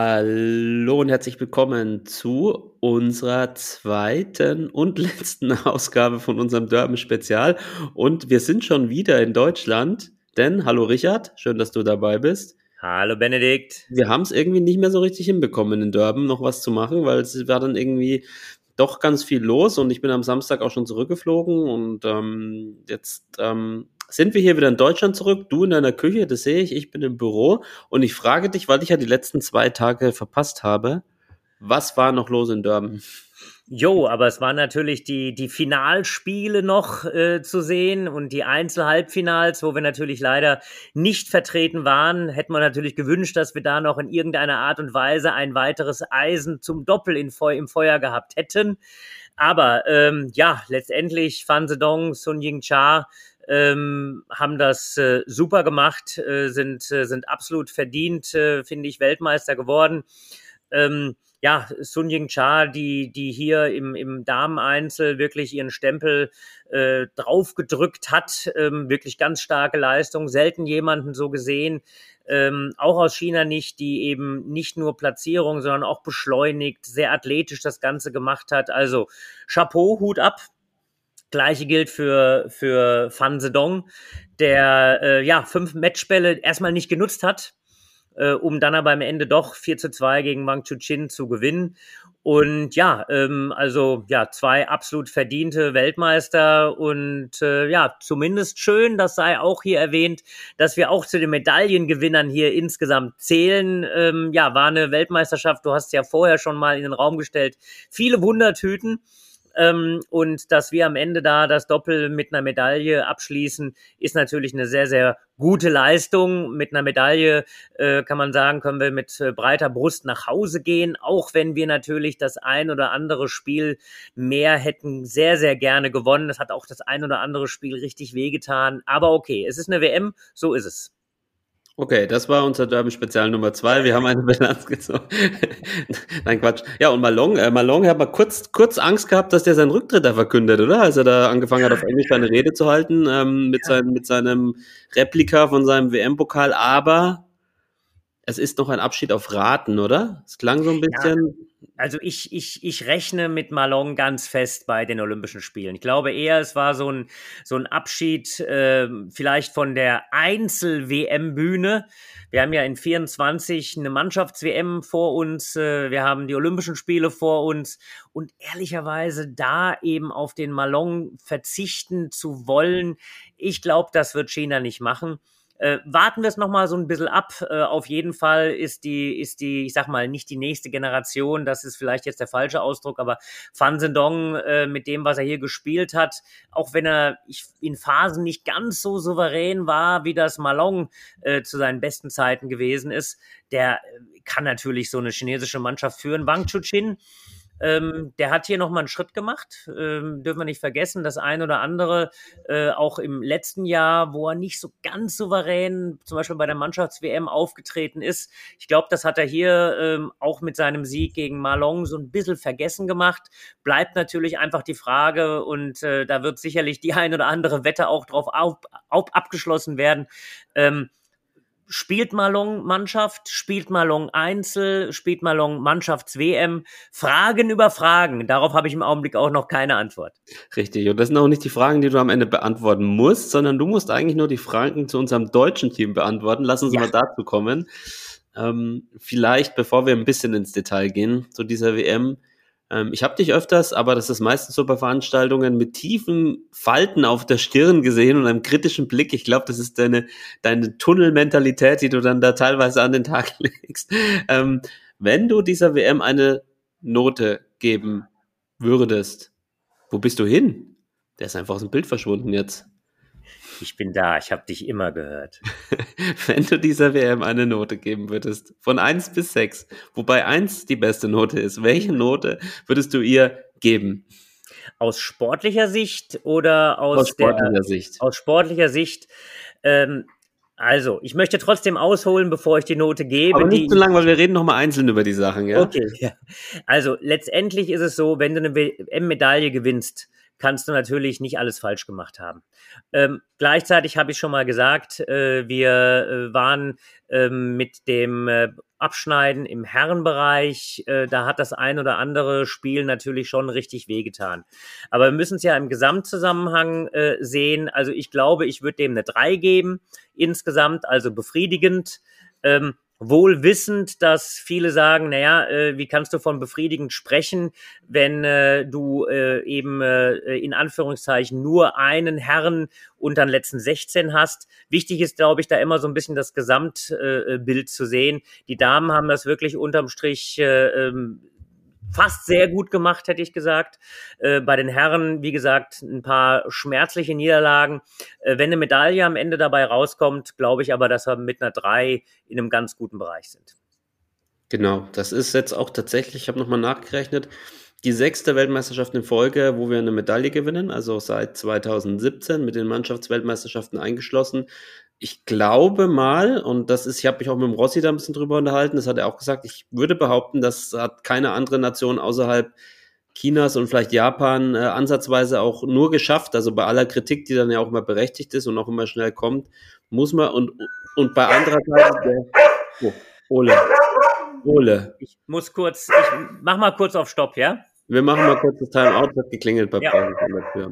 Hallo und herzlich willkommen zu unserer zweiten und letzten Ausgabe von unserem Derben-Spezial. Und wir sind schon wieder in Deutschland, denn, hallo Richard, schön, dass du dabei bist. Hallo Benedikt. Wir haben es irgendwie nicht mehr so richtig hinbekommen, in Durban noch was zu machen, weil es war dann irgendwie doch ganz viel los und ich bin am Samstag auch schon zurückgeflogen und ähm, jetzt ähm, sind wir hier wieder in Deutschland zurück. Du in deiner Küche, das sehe ich, ich bin im Büro und ich frage dich, weil ich ja die letzten zwei Tage verpasst habe, was war noch los in Durban? Jo, aber es waren natürlich die, die Finalspiele noch äh, zu sehen und die Einzelhalbfinals, wo wir natürlich leider nicht vertreten waren. Hätten wir natürlich gewünscht, dass wir da noch in irgendeiner Art und Weise ein weiteres Eisen zum Doppel in Feu im Feuer gehabt hätten. Aber ähm, ja, letztendlich Fan Sedong, Sun Ying Cha ähm, haben das äh, super gemacht, äh, sind, äh, sind absolut verdient, äh, finde ich, Weltmeister geworden. Ähm, ja, Sun Ying Cha, die, die hier im, im Dameneinzel wirklich ihren Stempel äh, draufgedrückt hat, ähm, wirklich ganz starke Leistung, selten jemanden so gesehen, ähm, auch aus China nicht, die eben nicht nur Platzierung, sondern auch beschleunigt, sehr athletisch das Ganze gemacht hat. Also Chapeau, Hut ab. Gleiche gilt für, für Fan Zedong, der äh, ja fünf Matchbälle erstmal nicht genutzt hat, äh, um dann aber am Ende doch 4 zu 2 gegen Wang Chuchin zu gewinnen. Und ja, ähm, also ja, zwei absolut verdiente Weltmeister und äh, ja, zumindest schön, das sei auch hier erwähnt, dass wir auch zu den Medaillengewinnern hier insgesamt zählen. Ähm, ja, war eine Weltmeisterschaft, du hast ja vorher schon mal in den Raum gestellt, viele Wundertüten. Ähm, und dass wir am Ende da das Doppel mit einer Medaille abschließen, ist natürlich eine sehr, sehr gute Leistung. Mit einer Medaille äh, kann man sagen, können wir mit äh, breiter Brust nach Hause gehen, auch wenn wir natürlich das ein oder andere Spiel mehr hätten sehr, sehr gerne gewonnen. Das hat auch das ein oder andere Spiel richtig wehgetan. Aber okay, es ist eine WM, so ist es. Okay, das war unser Derby-Spezial Nummer zwei. Wir haben eine Bilanz gezogen. Nein, Quatsch. Ja, und Malong, äh, Malong hat mal kurz, kurz Angst gehabt, dass der seinen Rücktritt da verkündet, oder? Als er da angefangen hat, auf Englisch seine Rede zu halten, ähm, mit, sein, mit seinem Replika von seinem WM-Pokal. Aber es ist noch ein Abschied auf Raten, oder? Es klang so ein bisschen. Also ich, ich, ich rechne mit Malong ganz fest bei den Olympischen Spielen. Ich glaube eher, es war so ein, so ein Abschied äh, vielleicht von der Einzel-WM-Bühne. Wir haben ja in 24 eine Mannschafts-WM vor uns, äh, wir haben die Olympischen Spiele vor uns und ehrlicherweise da eben auf den Malong verzichten zu wollen, ich glaube, das wird China nicht machen. Äh, warten wir es nochmal so ein bisschen ab. Äh, auf jeden Fall ist die, ist die, ich sag mal, nicht die nächste Generation, das ist vielleicht jetzt der falsche Ausdruck, aber Fan Zendong äh, mit dem, was er hier gespielt hat, auch wenn er in Phasen nicht ganz so souverän war, wie das Malong äh, zu seinen besten Zeiten gewesen ist, der äh, kann natürlich so eine chinesische Mannschaft führen. Wang Chuchin, ähm, der hat hier nochmal einen Schritt gemacht. Ähm, dürfen wir nicht vergessen, das ein oder andere, äh, auch im letzten Jahr, wo er nicht so ganz souverän, zum Beispiel bei der Mannschafts-WM aufgetreten ist. Ich glaube, das hat er hier ähm, auch mit seinem Sieg gegen Malong so ein bisschen vergessen gemacht. Bleibt natürlich einfach die Frage und äh, da wird sicherlich die ein oder andere Wette auch drauf auf, auf, abgeschlossen werden. Ähm, Spielt Malong Mannschaft, spielt Malong Einzel, spielt Malong Mannschafts-WM? Fragen über Fragen. Darauf habe ich im Augenblick auch noch keine Antwort. Richtig. Und das sind auch nicht die Fragen, die du am Ende beantworten musst, sondern du musst eigentlich nur die Fragen zu unserem deutschen Team beantworten. Lass uns ja. mal dazu kommen. Ähm, vielleicht, bevor wir ein bisschen ins Detail gehen zu dieser WM, ähm, ich habe dich öfters, aber das ist meistens so bei Veranstaltungen mit tiefen Falten auf der Stirn gesehen und einem kritischen Blick. Ich glaube, das ist deine, deine Tunnelmentalität, die du dann da teilweise an den Tag legst. Ähm, wenn du dieser WM eine Note geben würdest, wo bist du hin? Der ist einfach aus dem Bild verschwunden jetzt. Ich bin da, ich habe dich immer gehört. Wenn du dieser WM eine Note geben würdest, von 1 bis 6, wobei 1 die beste Note ist, welche Note würdest du ihr geben? Aus sportlicher Sicht oder aus, Aus sportlicher der, Sicht. Aus sportlicher Sicht. Ähm, also, ich möchte trotzdem ausholen, bevor ich die Note gebe. Aber nicht zu lang, weil wir reden nochmal einzeln über die Sachen, ja? Okay, ja. Also letztendlich ist es so, wenn du eine WM-Medaille gewinnst, kannst du natürlich nicht alles falsch gemacht haben. Ähm, gleichzeitig habe ich schon mal gesagt, äh, wir äh, waren ähm, mit dem äh, Abschneiden im Herrenbereich, äh, da hat das ein oder andere Spiel natürlich schon richtig wehgetan. Aber wir müssen es ja im Gesamtzusammenhang äh, sehen. Also ich glaube, ich würde dem eine 3 geben insgesamt, also befriedigend. Ähm, wohl wissend, dass viele sagen, naja, äh, wie kannst du von befriedigend sprechen, wenn äh, du äh, eben äh, in Anführungszeichen nur einen Herren unter den letzten 16 hast. Wichtig ist, glaube ich, da immer so ein bisschen das Gesamtbild zu sehen. Die Damen haben das wirklich unterm Strich äh, ähm, fast sehr gut gemacht, hätte ich gesagt. Äh, bei den Herren, wie gesagt, ein paar schmerzliche Niederlagen. Äh, wenn eine Medaille am Ende dabei rauskommt, glaube ich aber, dass wir mit einer 3 in einem ganz guten Bereich sind. Genau, das ist jetzt auch tatsächlich, ich habe nochmal nachgerechnet, die sechste Weltmeisterschaft in Folge, wo wir eine Medaille gewinnen, also seit 2017 mit den Mannschaftsweltmeisterschaften eingeschlossen. Ich glaube mal, und das ist, ich habe mich auch mit dem Rossi da ein bisschen drüber unterhalten, das hat er auch gesagt, ich würde behaupten, das hat keine andere Nation außerhalb Chinas und vielleicht Japan äh, ansatzweise auch nur geschafft. Also bei aller Kritik, die dann ja auch immer berechtigt ist und auch immer schnell kommt, muss man und, und bei anderer Seite, oh, Ole, Ole. Ich muss kurz, ich mach mal kurz auf Stopp, ja? Wir machen mal kurz das Timeout, hat geklingelt bei Ja. Der.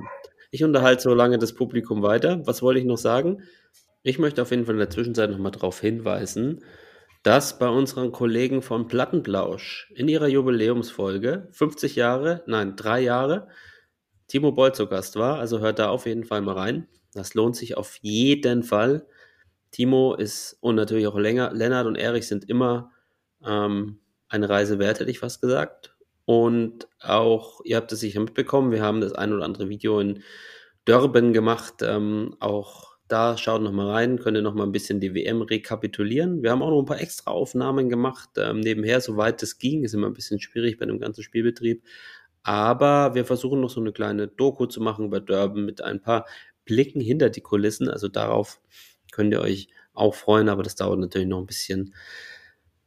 Ich unterhalte so lange das Publikum weiter. Was wollte ich noch sagen? Ich möchte auf jeden Fall in der Zwischenzeit nochmal darauf hinweisen, dass bei unseren Kollegen von Plattenplausch in ihrer Jubiläumsfolge 50 Jahre, nein, drei Jahre, Timo Boll zu Gast war. Also hört da auf jeden Fall mal rein. Das lohnt sich auf jeden Fall. Timo ist und natürlich auch länger, Lennart und Erich sind immer ähm, eine Reise wert, hätte ich fast gesagt. Und auch, ihr habt es sicher mitbekommen, wir haben das ein oder andere Video in Durban gemacht. Ähm, auch da schaut noch mal rein, könnt ihr noch mal ein bisschen die WM rekapitulieren. Wir haben auch noch ein paar extra Aufnahmen gemacht, ähm, nebenher, soweit es ging. Ist immer ein bisschen schwierig bei dem ganzen Spielbetrieb. Aber wir versuchen noch so eine kleine Doku zu machen über Durban mit ein paar Blicken hinter die Kulissen. Also darauf könnt ihr euch auch freuen, aber das dauert natürlich noch ein bisschen,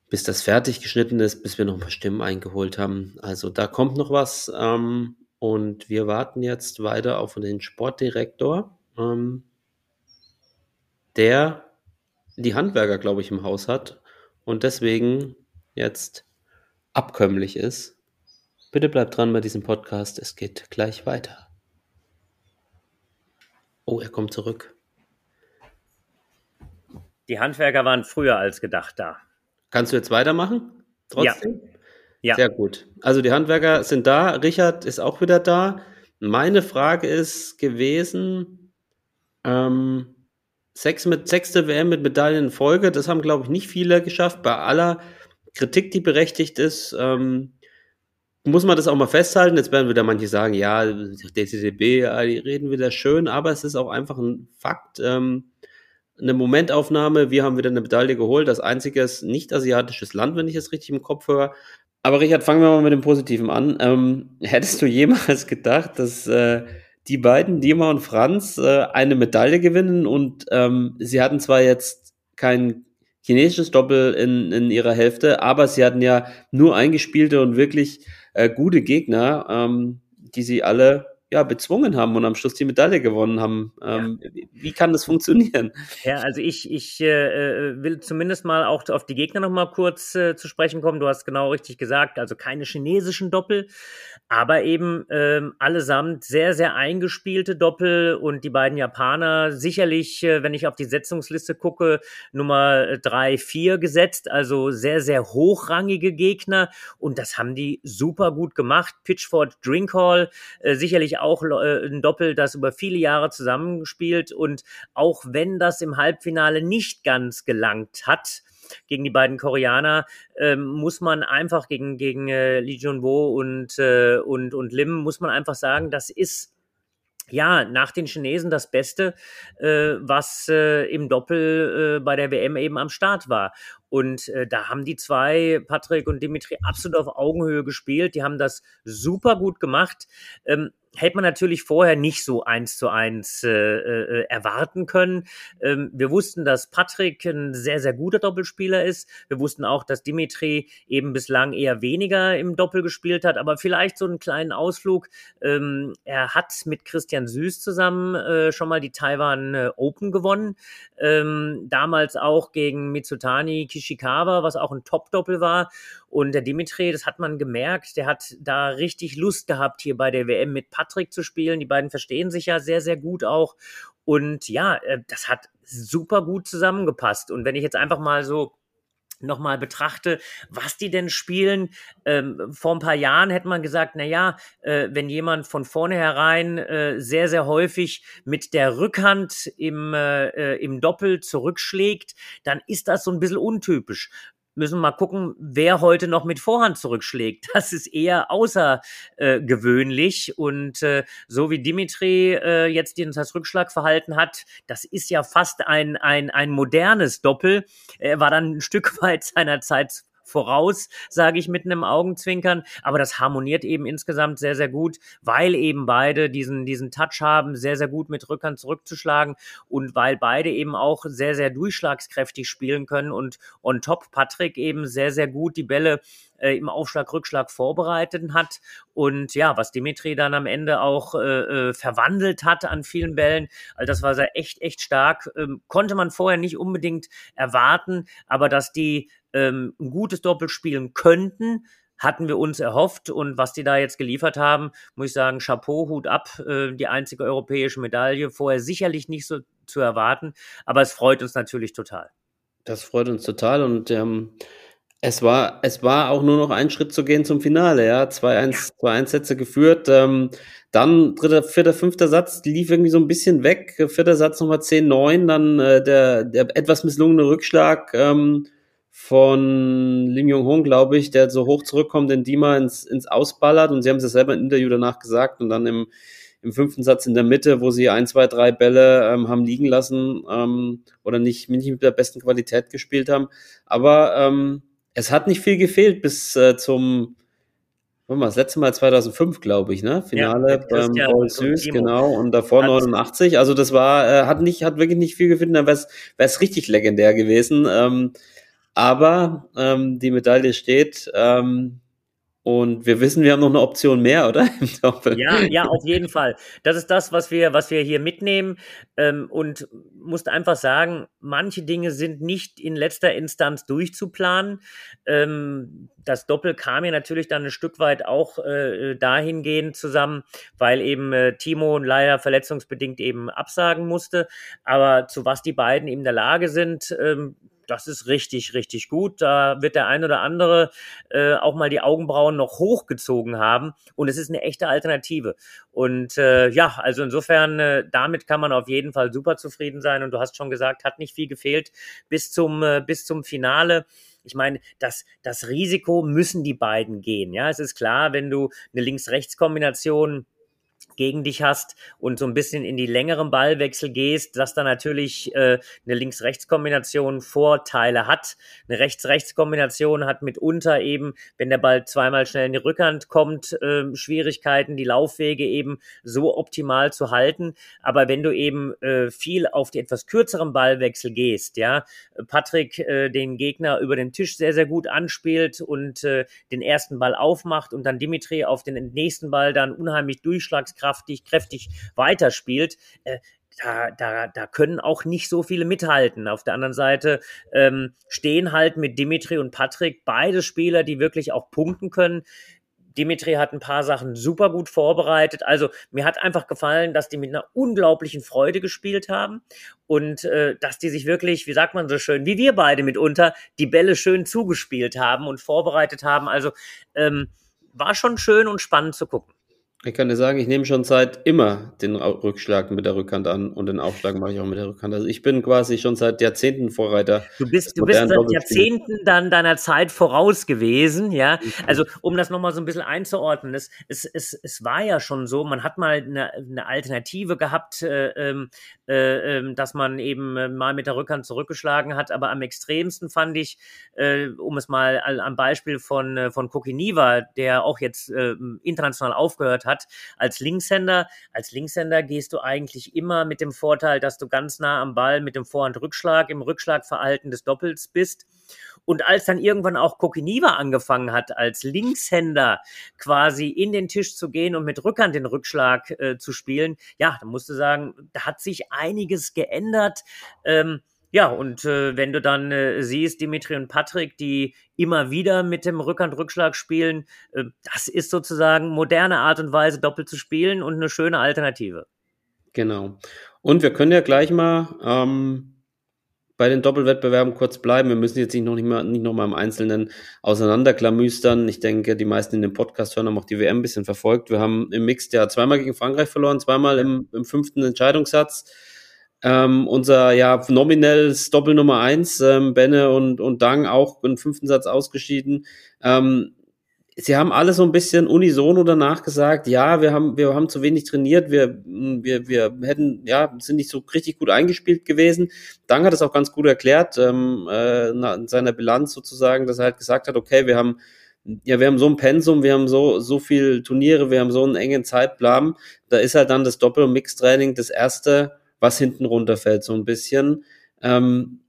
bis das fertig geschnitten ist, bis wir noch ein paar Stimmen eingeholt haben. Also da kommt noch was. Ähm, und wir warten jetzt weiter auf den Sportdirektor, ähm, der die Handwerker, glaube ich, im Haus hat und deswegen jetzt abkömmlich ist. Bitte bleibt dran bei diesem Podcast, es geht gleich weiter. Oh, er kommt zurück. Die Handwerker waren früher als gedacht da. Kannst du jetzt weitermachen? Trotzdem? Ja. Sehr gut. Also die Handwerker sind da. Richard ist auch wieder da. Meine Frage ist gewesen, ähm, sechs mit, sechste WM mit Medaillen in Folge. Das haben, glaube ich, nicht viele geschafft. Bei aller Kritik, die berechtigt ist, ähm, muss man das auch mal festhalten. Jetzt werden wieder manche sagen, ja, DCDB, ja, die reden wieder schön, aber es ist auch einfach ein Fakt. Ähm, eine Momentaufnahme, wir haben wieder eine Medaille geholt, als einziges nicht-asiatisches Land, wenn ich es richtig im Kopf höre. Aber Richard, fangen wir mal mit dem Positiven an. Ähm, hättest du jemals gedacht, dass äh, die beiden, Dima und Franz, äh, eine Medaille gewinnen und ähm, sie hatten zwar jetzt kein chinesisches Doppel in, in ihrer Hälfte, aber sie hatten ja nur eingespielte und wirklich äh, gute Gegner, ähm, die sie alle ja, bezwungen haben und am Schluss die Medaille gewonnen haben. Ähm, wie, wie kann das funktionieren? Ja, also ich, ich äh, will zumindest mal auch auf die Gegner noch mal kurz äh, zu sprechen kommen. Du hast genau richtig gesagt, also keine chinesischen Doppel, aber eben ähm, allesamt sehr, sehr eingespielte Doppel und die beiden Japaner sicherlich, äh, wenn ich auf die Setzungsliste gucke, Nummer drei, vier gesetzt, also sehr, sehr hochrangige Gegner und das haben die super gut gemacht. Pitchford Drinkhall, äh, sicherlich auch äh, ein Doppel, das über viele Jahre zusammengespielt und auch wenn das im Halbfinale nicht ganz gelangt hat, gegen die beiden Koreaner ähm, muss man einfach gegen gegen äh, Lee Jun Wo und äh, und und Lim muss man einfach sagen, das ist ja, nach den Chinesen das Beste, äh, was äh, im Doppel äh, bei der WM eben am Start war. Und äh, da haben die zwei, Patrick und Dimitri, absolut auf Augenhöhe gespielt. Die haben das super gut gemacht. Ähm, hätte man natürlich vorher nicht so eins zu eins äh, äh, erwarten können. Ähm, wir wussten, dass Patrick ein sehr, sehr guter Doppelspieler ist. Wir wussten auch, dass Dimitri eben bislang eher weniger im Doppel gespielt hat, aber vielleicht so einen kleinen Ausflug. Ähm, er hat mit Christian Süß zusammen äh, schon mal die Taiwan äh, Open gewonnen. Ähm, damals auch gegen Mitsutani Kishikawa, was auch ein Top-Doppel war. Und der Dimitri, das hat man gemerkt, der hat da richtig Lust gehabt, hier bei der WM mit Patrick zu spielen. Die beiden verstehen sich ja sehr, sehr gut auch. Und ja, äh, das hat super gut zusammengepasst. Und wenn ich jetzt einfach mal so nochmal betrachte, was die denn spielen. Ähm, vor ein paar Jahren hätte man gesagt, na ja, äh, wenn jemand von vornherein äh, sehr, sehr häufig mit der Rückhand im, äh, äh im Doppel zurückschlägt, dann ist das so ein bisschen untypisch müssen wir mal gucken, wer heute noch mit Vorhand zurückschlägt. Das ist eher außergewöhnlich. und äh, so wie Dimitri äh, jetzt das Rückschlagverhalten hat, das ist ja fast ein, ein, ein modernes Doppel. Er war dann ein Stück weit seiner Zeit voraus, sage ich mit einem Augenzwinkern. Aber das harmoniert eben insgesamt sehr, sehr gut, weil eben beide diesen, diesen Touch haben, sehr, sehr gut mit Rückern zurückzuschlagen und weil beide eben auch sehr, sehr durchschlagskräftig spielen können und on top Patrick eben sehr, sehr gut die Bälle äh, im Aufschlag, Rückschlag vorbereitet hat. Und ja, was Dimitri dann am Ende auch äh, äh, verwandelt hat an vielen Bällen, also das war sehr echt, echt stark. Ähm, konnte man vorher nicht unbedingt erwarten, aber dass die ähm, ein gutes Doppel spielen könnten, hatten wir uns erhofft. Und was die da jetzt geliefert haben, muss ich sagen, Chapeau, Hut ab, äh, die einzige europäische Medaille. Vorher sicherlich nicht so zu erwarten, aber es freut uns natürlich total. Das freut uns total und ähm, es war, es war auch nur noch ein Schritt zu gehen zum Finale, ja. 2-1, 2-1 Sätze geführt. Ähm, dann dritter, vierter, fünfter Satz lief irgendwie so ein bisschen weg. Vierter Satz nochmal 10-9, dann äh, der, der etwas misslungene Rückschlag ähm, von Lim Jong-Hong, glaube ich, der so hoch zurückkommt, den Dima ins, ins Ausballert. Und sie haben es ja selber im Interview danach gesagt. Und dann im, im fünften Satz in der Mitte, wo sie ein, zwei, drei Bälle ähm, haben liegen lassen ähm, oder nicht, nicht mit der besten Qualität gespielt haben. Aber ähm, es hat nicht viel gefehlt bis äh, zum, mal, das letzte Mal 2005, glaube ich, ne? Finale ja, beim Paul Süß, genau, und davor 89. Also das war, äh, hat nicht, hat wirklich nicht viel gefehlt, dann wäre es richtig legendär gewesen. Ähm, aber ähm, die Medaille steht. Ähm, und wir wissen, wir haben noch eine Option mehr, oder? Ja, ja, auf jeden Fall. Das ist das, was wir, was wir hier mitnehmen. Ähm, und musste einfach sagen, manche Dinge sind nicht in letzter Instanz durchzuplanen. Ähm, das Doppel kam ja natürlich dann ein Stück weit auch äh, dahingehend zusammen, weil eben äh, Timo leider verletzungsbedingt eben absagen musste. Aber zu was die beiden in der Lage sind, ähm, das ist richtig, richtig gut. Da wird der ein oder andere äh, auch mal die Augenbrauen noch hochgezogen haben. Und es ist eine echte Alternative. Und äh, ja, also insofern, äh, damit kann man auf jeden Fall super zufrieden sein. Und du hast schon gesagt, hat nicht viel gefehlt bis zum, äh, bis zum Finale. Ich meine, das, das Risiko müssen die beiden gehen. Ja, es ist klar, wenn du eine Links-Rechts-Kombination gegen dich hast und so ein bisschen in die längeren Ballwechsel gehst, dass da natürlich äh, eine Links-Rechts-Kombination Vorteile hat. Eine Rechts-Rechts-Kombination hat mitunter eben, wenn der Ball zweimal schnell in die Rückhand kommt, äh, Schwierigkeiten, die Laufwege eben so optimal zu halten. Aber wenn du eben äh, viel auf die etwas kürzeren Ballwechsel gehst, ja, Patrick äh, den Gegner über den Tisch sehr, sehr gut anspielt und äh, den ersten Ball aufmacht und dann Dimitri auf den nächsten Ball dann unheimlich durchschlags durchschlagskraftig, kräftig weiterspielt, äh, da, da, da können auch nicht so viele mithalten. Auf der anderen Seite ähm, stehen halt mit Dimitri und Patrick beide Spieler, die wirklich auch punkten können. Dimitri hat ein paar Sachen super gut vorbereitet. Also mir hat einfach gefallen, dass die mit einer unglaublichen Freude gespielt haben und äh, dass die sich wirklich, wie sagt man so schön, wie wir beide mitunter, die Bälle schön zugespielt haben und vorbereitet haben. Also ähm, war schon schön und spannend zu gucken. Ich kann dir sagen, ich nehme schon seit immer den Rückschlag mit der Rückhand an und den Aufschlag mache ich auch mit der Rückhand. Also ich bin quasi schon seit Jahrzehnten Vorreiter. Du bist, du bist seit Jahrzehnten dann deiner Zeit voraus gewesen, ja. Also um das nochmal so ein bisschen einzuordnen, es, es, es, es war ja schon so, man hat mal eine, eine Alternative gehabt, äh, ähm, äh, äh, dass man eben äh, mal mit der Rückhand zurückgeschlagen hat, aber am extremsten fand ich, äh, um es mal am Beispiel von, äh, von Kokiniva, der auch jetzt äh, international aufgehört hat, hat. Als Linkshänder, als Linkshänder gehst du eigentlich immer mit dem Vorteil, dass du ganz nah am Ball mit dem Vorhandrückschlag im Rückschlagverhalten des Doppels bist. Und als dann irgendwann auch Kokiniva angefangen hat, als Linkshänder quasi in den Tisch zu gehen und mit Rückhand den Rückschlag äh, zu spielen, ja, da musst du sagen, da hat sich einiges geändert. Ähm, ja, und äh, wenn du dann äh, siehst, Dimitri und Patrick, die immer wieder mit dem Rückhandrückschlag spielen, äh, das ist sozusagen moderne Art und Weise, doppelt zu spielen und eine schöne Alternative. Genau. Und wir können ja gleich mal ähm, bei den Doppelwettbewerben kurz bleiben. Wir müssen jetzt nicht noch, nicht mal, nicht noch mal im Einzelnen auseinanderklamüstern. Ich denke, die meisten in dem Podcast hören haben auch die WM ein bisschen verfolgt. Wir haben im Mixed ja zweimal gegen Frankreich verloren, zweimal im, im fünften Entscheidungssatz. Ähm, unser ja nominelles Doppel Nummer eins, ähm, Benne und, und Dang auch im fünften Satz ausgeschieden. Ähm, sie haben alle so ein bisschen unisono danach gesagt, ja, wir haben, wir haben zu wenig trainiert, wir, wir, wir hätten, ja, sind nicht so richtig gut eingespielt gewesen. Dang hat es auch ganz gut erklärt, ähm, äh, in seiner Bilanz sozusagen, dass er halt gesagt hat, okay, wir haben ja, wir haben so ein Pensum, wir haben so, so viel Turniere, wir haben so einen engen Zeitplan. Da ist halt dann das Doppel- und Mix-Training das erste, was hinten runterfällt, so ein bisschen. Ähm,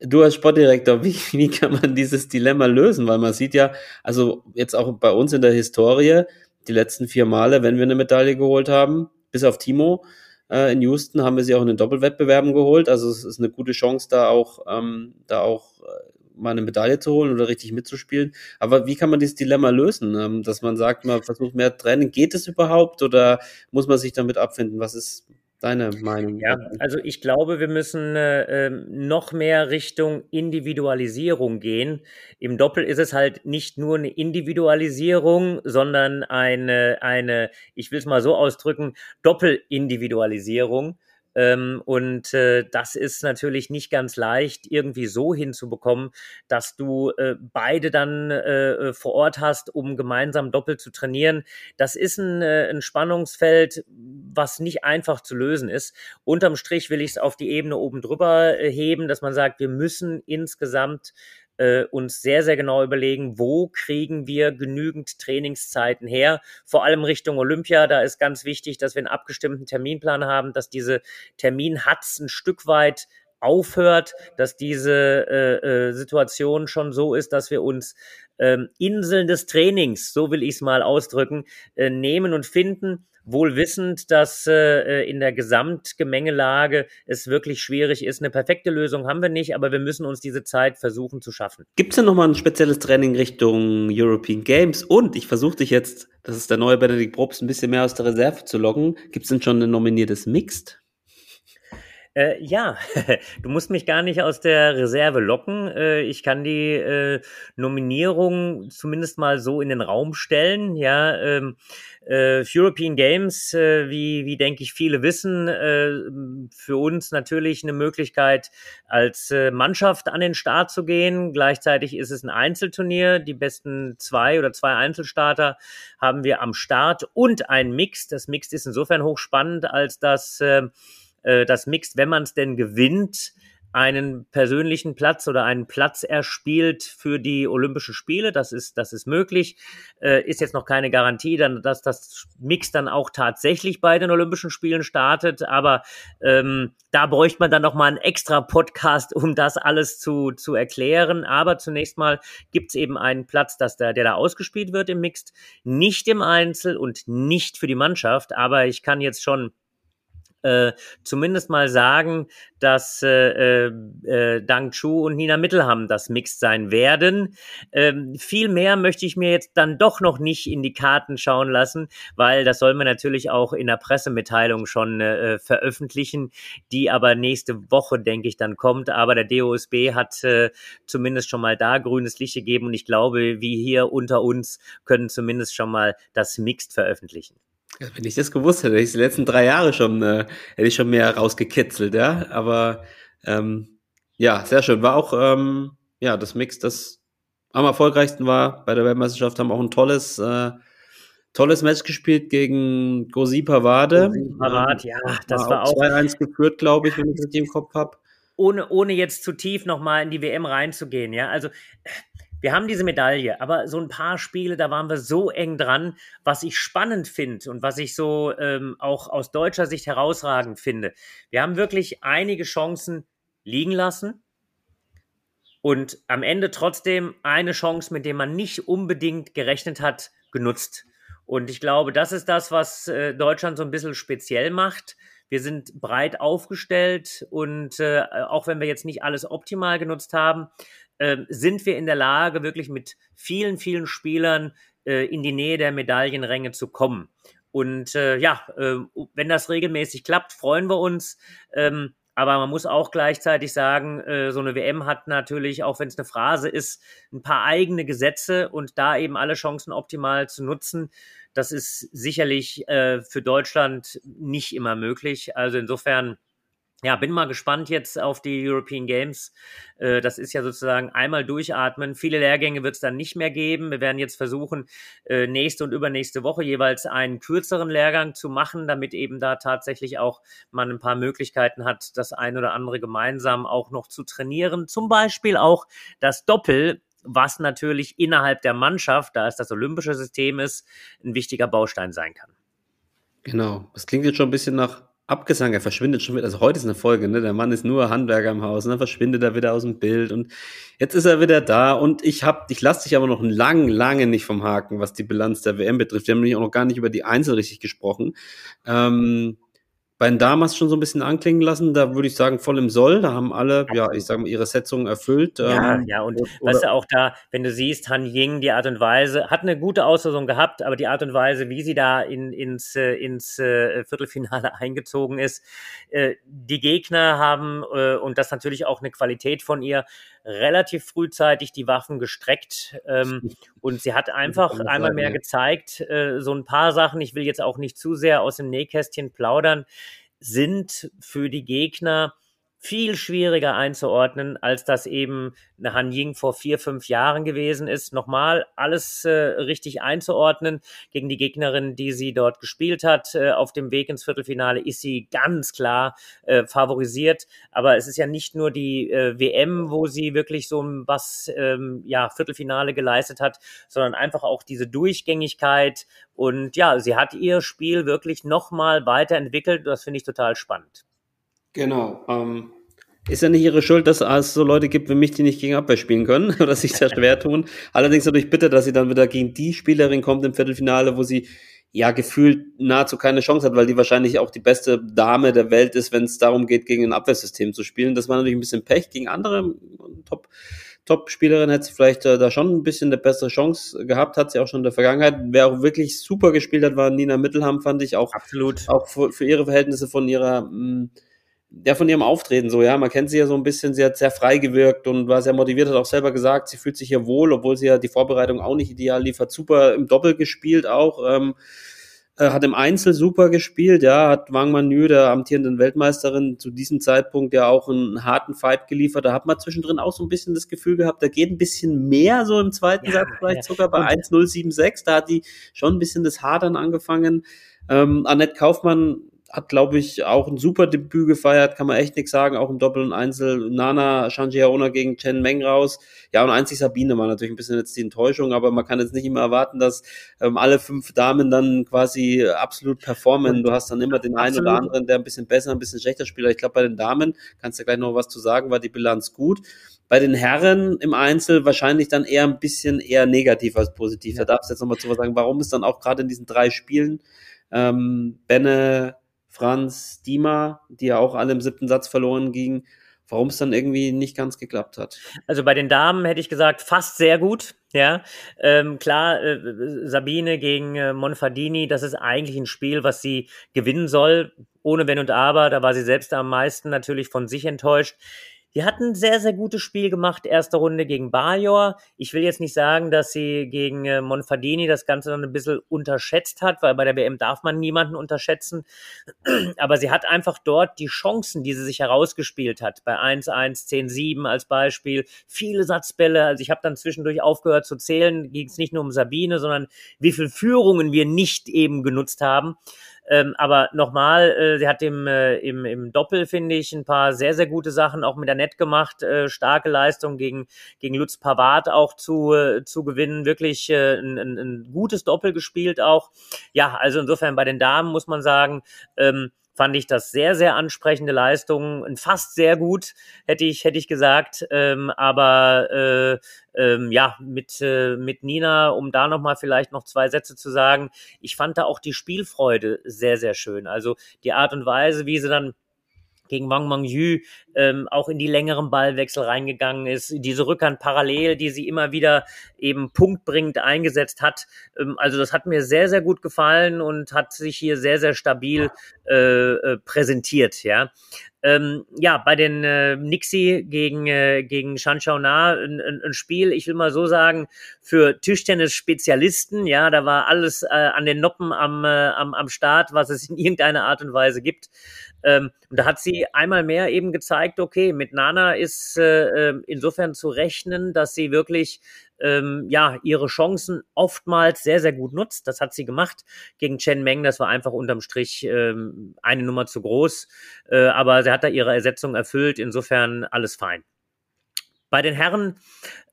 du als Sportdirektor, wie, wie kann man dieses Dilemma lösen? Weil man sieht ja, also jetzt auch bei uns in der Historie, die letzten vier Male, wenn wir eine Medaille geholt haben, bis auf Timo äh, in Houston, haben wir sie auch in den Doppelwettbewerben geholt. Also es ist eine gute Chance, da auch, ähm, da auch äh, mal eine Medaille zu holen oder richtig mitzuspielen. Aber wie kann man dieses Dilemma lösen? Ähm, dass man sagt, man versucht mehr Training. Geht es überhaupt oder muss man sich damit abfinden? Was ist, deine Meinung? Ja, also ich glaube, wir müssen äh, ähm, noch mehr Richtung Individualisierung gehen. Im Doppel ist es halt nicht nur eine Individualisierung, sondern eine, eine ich will es mal so ausdrücken, Doppelindividualisierung. Ähm, und äh, das ist natürlich nicht ganz leicht irgendwie so hinzubekommen, dass du äh, beide dann äh, äh vor Ort hast, um gemeinsam doppelt zu trainieren. Das ist ein, äh, ein Spannungsfeld, was nicht einfach zu lösen ist. Unterm Strich will ich es auf die Ebene oben drüber äh, heben, dass man sagt, wir müssen insgesamt äh, uns sehr, sehr genau überlegen, wo kriegen wir genügend Trainingszeiten her, vor allem Richtung Olympia. Da ist ganz wichtig, dass wir einen abgestimmten Terminplan haben, dass diese Terminhatz ein Stück weit aufhört, dass diese äh, äh, Situation schon so ist, dass wir uns ähm, Inseln des Trainings, so will ich es mal ausdrücken, äh, nehmen und finden wohl wissend, dass äh, in der Gesamtgemengelage es wirklich schwierig ist. Eine perfekte Lösung haben wir nicht, aber wir müssen uns diese Zeit versuchen zu schaffen. Gibt es denn nochmal ein spezielles Training Richtung European Games? Und ich versuche dich jetzt, das ist der neue Benedikt Probst, ein bisschen mehr aus der Reserve zu locken. Gibt es denn schon ein nominiertes Mixed? Äh, ja, du musst mich gar nicht aus der Reserve locken. Äh, ich kann die äh, Nominierung zumindest mal so in den Raum stellen. Ja, ähm, äh, European Games, äh, wie, wie denke ich viele wissen, äh, für uns natürlich eine Möglichkeit, als Mannschaft an den Start zu gehen. Gleichzeitig ist es ein Einzelturnier. Die besten zwei oder zwei Einzelstarter haben wir am Start und ein Mix. Das Mix ist insofern hochspannend, als dass äh, das Mixed, wenn man es denn gewinnt, einen persönlichen Platz oder einen Platz erspielt für die Olympischen Spiele. Das ist, das ist möglich. Äh, ist jetzt noch keine Garantie, dann, dass das Mix dann auch tatsächlich bei den Olympischen Spielen startet. Aber ähm, da bräuchte man dann noch mal einen extra Podcast, um das alles zu, zu erklären. Aber zunächst mal gibt es eben einen Platz, dass der, der da ausgespielt wird im Mixed. Nicht im Einzel und nicht für die Mannschaft. Aber ich kann jetzt schon äh, zumindest mal sagen, dass äh, äh, äh, Dang Chu und Nina Mittelham das Mixed sein werden. Ähm, viel mehr möchte ich mir jetzt dann doch noch nicht in die Karten schauen lassen, weil das soll man natürlich auch in der Pressemitteilung schon äh, veröffentlichen, die aber nächste Woche, denke ich, dann kommt. Aber der DOSB hat äh, zumindest schon mal da grünes Licht gegeben und ich glaube, wie hier unter uns können zumindest schon mal das Mixed veröffentlichen. Wenn ich das gewusst hätte, hätte ich die letzten drei Jahre schon, äh, hätte ich schon mehr rausgekitzelt, ja. Aber ähm, ja, sehr schön. War auch ähm, ja das Mix, das am erfolgreichsten war bei der Weltmeisterschaft, haben auch ein tolles, äh, tolles Match gespielt gegen Gosi Pavade. Parat, ja, das war auch 2-1 geführt, glaube ich, wenn ich das im Kopf habe. ohne, ohne jetzt zu tief nochmal in die WM reinzugehen, ja. Also wir haben diese Medaille, aber so ein paar Spiele, da waren wir so eng dran, was ich spannend finde und was ich so ähm, auch aus deutscher Sicht herausragend finde. Wir haben wirklich einige Chancen liegen lassen und am Ende trotzdem eine Chance, mit der man nicht unbedingt gerechnet hat, genutzt. Und ich glaube, das ist das, was äh, Deutschland so ein bisschen speziell macht. Wir sind breit aufgestellt und äh, auch wenn wir jetzt nicht alles optimal genutzt haben, äh, sind wir in der Lage, wirklich mit vielen, vielen Spielern äh, in die Nähe der Medaillenränge zu kommen. Und äh, ja, äh, wenn das regelmäßig klappt, freuen wir uns. Ähm, aber man muss auch gleichzeitig sagen, äh, so eine WM hat natürlich, auch wenn es eine Phrase ist, ein paar eigene Gesetze und da eben alle Chancen optimal zu nutzen, das ist sicherlich äh, für Deutschland nicht immer möglich. Also insofern ja, bin mal gespannt jetzt auf die European Games. Äh, das ist ja sozusagen einmal durchatmen. Viele Lehrgänge wird es dann nicht mehr geben. Wir werden jetzt versuchen, äh, nächste und übernächste Woche jeweils einen kürzeren Lehrgang zu machen, damit eben da tatsächlich auch man ein paar Möglichkeiten hat, das ein oder andere gemeinsam auch noch zu trainieren. Zum Beispiel auch das Doppel, was natürlich innerhalb der Mannschaft, da es das olympische System ist, ein wichtiger Baustein sein kann. Genau. Das klingt jetzt schon ein bisschen nach Abgesang, er verschwindet schon wieder. Also heute ist eine Folge, ne? Der Mann ist nur Handwerker im Haus und dann verschwindet er wieder aus dem Bild und jetzt ist er wieder da und ich hab, ich lasse dich aber noch lang, lange nicht vom Haken, was die Bilanz der WM betrifft. Wir haben nämlich auch noch gar nicht über die Einzel richtig gesprochen. Ähm, bei den du schon so ein bisschen anklingen lassen, da würde ich sagen, voll im Soll. Da haben alle, ja, ich sage mal, ihre Setzung erfüllt. Ja, ähm, ja, und oder- weißt du auch da, wenn du siehst, Han Ying, die Art und Weise, hat eine gute Auslösung gehabt, aber die Art und Weise, wie sie da in, ins, äh, ins äh, Viertelfinale eingezogen ist, äh, die Gegner haben, äh, und das natürlich auch eine Qualität von ihr, relativ frühzeitig die Waffen gestreckt. Ähm, und sie hat einfach einmal mehr gezeigt, äh, so ein paar Sachen, ich will jetzt auch nicht zu sehr aus dem Nähkästchen plaudern, sind für die Gegner viel schwieriger einzuordnen, als das eben eine Han Ying vor vier, fünf Jahren gewesen ist. Nochmal alles äh, richtig einzuordnen gegen die Gegnerin, die sie dort gespielt hat. Äh, auf dem Weg ins Viertelfinale ist sie ganz klar äh, favorisiert. Aber es ist ja nicht nur die äh, WM, wo sie wirklich so ein was ähm, ja Viertelfinale geleistet hat, sondern einfach auch diese Durchgängigkeit. Und ja, sie hat ihr Spiel wirklich nochmal weiterentwickelt. Das finde ich total spannend. Genau. Ähm, ist ja nicht ihre Schuld, dass es so Leute gibt wie mich, die nicht gegen Abwehr spielen können oder sich sehr schwer tun. Allerdings natürlich bitte, dass sie dann wieder gegen die Spielerin kommt im Viertelfinale, wo sie ja gefühlt nahezu keine Chance hat, weil die wahrscheinlich auch die beste Dame der Welt ist, wenn es darum geht, gegen ein Abwehrsystem zu spielen. Das war natürlich ein bisschen Pech. Gegen andere Top, Top-Spielerin hätte sie vielleicht äh, da schon ein bisschen eine bessere Chance gehabt, hat sie auch schon in der Vergangenheit. Wer auch wirklich super gespielt hat, war Nina Mittelham, fand ich auch Absolut. auch für, für ihre Verhältnisse von ihrer, mh, ja, von ihrem Auftreten so, ja. Man kennt sie ja so ein bisschen, sie hat sehr frei gewirkt und war sehr motiviert, hat auch selber gesagt, sie fühlt sich hier wohl, obwohl sie ja die Vorbereitung auch nicht ideal lief, hat super im Doppel gespielt auch, ähm, äh, hat im Einzel super gespielt, ja, hat Wang Manyu, der amtierenden Weltmeisterin, zu diesem Zeitpunkt ja auch einen harten Fight geliefert. Da hat man zwischendrin auch so ein bisschen das Gefühl gehabt, da geht ein bisschen mehr so im zweiten Ja, Satz, vielleicht ja. sogar bei Und- 1-0-7-6. Da hat die schon ein bisschen das Hadern angefangen. Ähm, Annette Kaufmann hat, glaube ich, auch ein super Debüt gefeiert, kann man echt nichts sagen, auch im Doppel und Einzel. Nana Shanjiaona gegen Chen Meng raus. Ja, und einzig Sabine war natürlich ein bisschen jetzt die Enttäuschung, aber man kann jetzt nicht immer erwarten, dass ähm, alle fünf Damen dann quasi absolut performen. Du hast dann immer den einen oder Absolut. anderen, der ein bisschen besser, ein bisschen schlechter spielt. Ich glaube, bei den Damen, kannst du gleich noch was zu sagen, war die Bilanz gut. Bei den Herren im Einzel wahrscheinlich dann eher ein bisschen eher negativ als positiv. Da darfst du jetzt nochmal zu was sagen. Warum ist dann auch gerade in diesen drei Spielen ähm, Benne, Franz, Dima, die ja auch alle im siebten Satz verloren gingen, warum es dann irgendwie nicht ganz geklappt hat. Also bei den Damen hätte ich gesagt, fast sehr gut. Ja, ähm, klar, äh, Sabine gegen äh, Monfardini, das ist eigentlich ein Spiel, was sie gewinnen soll, ohne Wenn und Aber. Da war sie selbst am meisten natürlich von sich enttäuscht. Die hatten ein sehr, sehr gutes Spiel gemacht, erste Runde gegen Bajor. Ich will jetzt nicht sagen, dass sie gegen äh, Monfardini das Ganze dann ein bisschen unterschätzt hat, weil bei der WM darf man niemanden unterschätzen. Aber sie hat einfach dort die Chancen, die sie sich herausgespielt hat, bei 1-1, 10-7 als Beispiel, viele Satzbälle. Also ich habe dann zwischendurch aufgehört zu zählen, ging es nicht nur um Sabine, sondern wie viele Führungen wir nicht eben genutzt haben. Ähm, aber nochmal, äh, sie hat im, äh, im, im Doppel, finde ich, ein paar sehr, sehr gute Sachen auch mit der Net gemacht. Äh, starke Leistung gegen, gegen Lutz Pavard auch zu, äh, zu gewinnen. Wirklich äh, ein, ein, ein gutes Doppel gespielt auch. Ja, also insofern bei den Damen muss man sagen, ähm, fand ich das sehr, sehr ansprechende Leistungen, fast sehr gut, hätte ich, hätte ich gesagt. Ähm, aber äh, ähm, ja, mit, äh, mit Nina, um da nochmal vielleicht noch zwei Sätze zu sagen, ich fand da auch die Spielfreude sehr, sehr schön. Also die Art und Weise, wie sie dann gegen Wang Mangyu ähm, auch in die längeren Ballwechsel reingegangen ist, diese Rückhand parallel, die sie immer wieder eben punktbringend eingesetzt hat. Ähm, also das hat mir sehr, sehr gut gefallen und hat sich hier sehr, sehr stabil äh, äh, präsentiert, ja. Ähm, ja, bei den äh, Nixie gegen, äh, gegen Shanshao Na ein, ein, ein, Spiel, ich will mal so sagen, für Tischtennis-Spezialisten, ja, da war alles äh, an den Noppen am, äh, am, am Start, was es in irgendeiner Art und Weise gibt. Ähm, und da hat sie einmal mehr eben gezeigt, okay, mit Nana ist äh, ähm, insofern zu rechnen, dass sie wirklich ähm, ja ihre Chancen oftmals sehr, sehr gut nutzt. Das hat sie gemacht gegen Chen Meng. Das war einfach unterm Strich ähm, eine Nummer zu groß. Äh, aber sie hat da ihre Ersetzung erfüllt. Insofern alles fein. Bei den Herren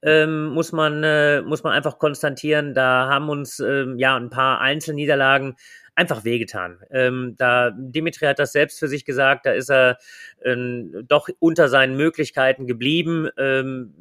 ähm, muss man äh, muss man einfach konstatieren, da haben uns ähm, ja ein paar Einzelniederlagen einfach wehgetan. Ähm, da Dimitri hat das selbst für sich gesagt, da ist er ähm, doch unter seinen Möglichkeiten geblieben. Ähm,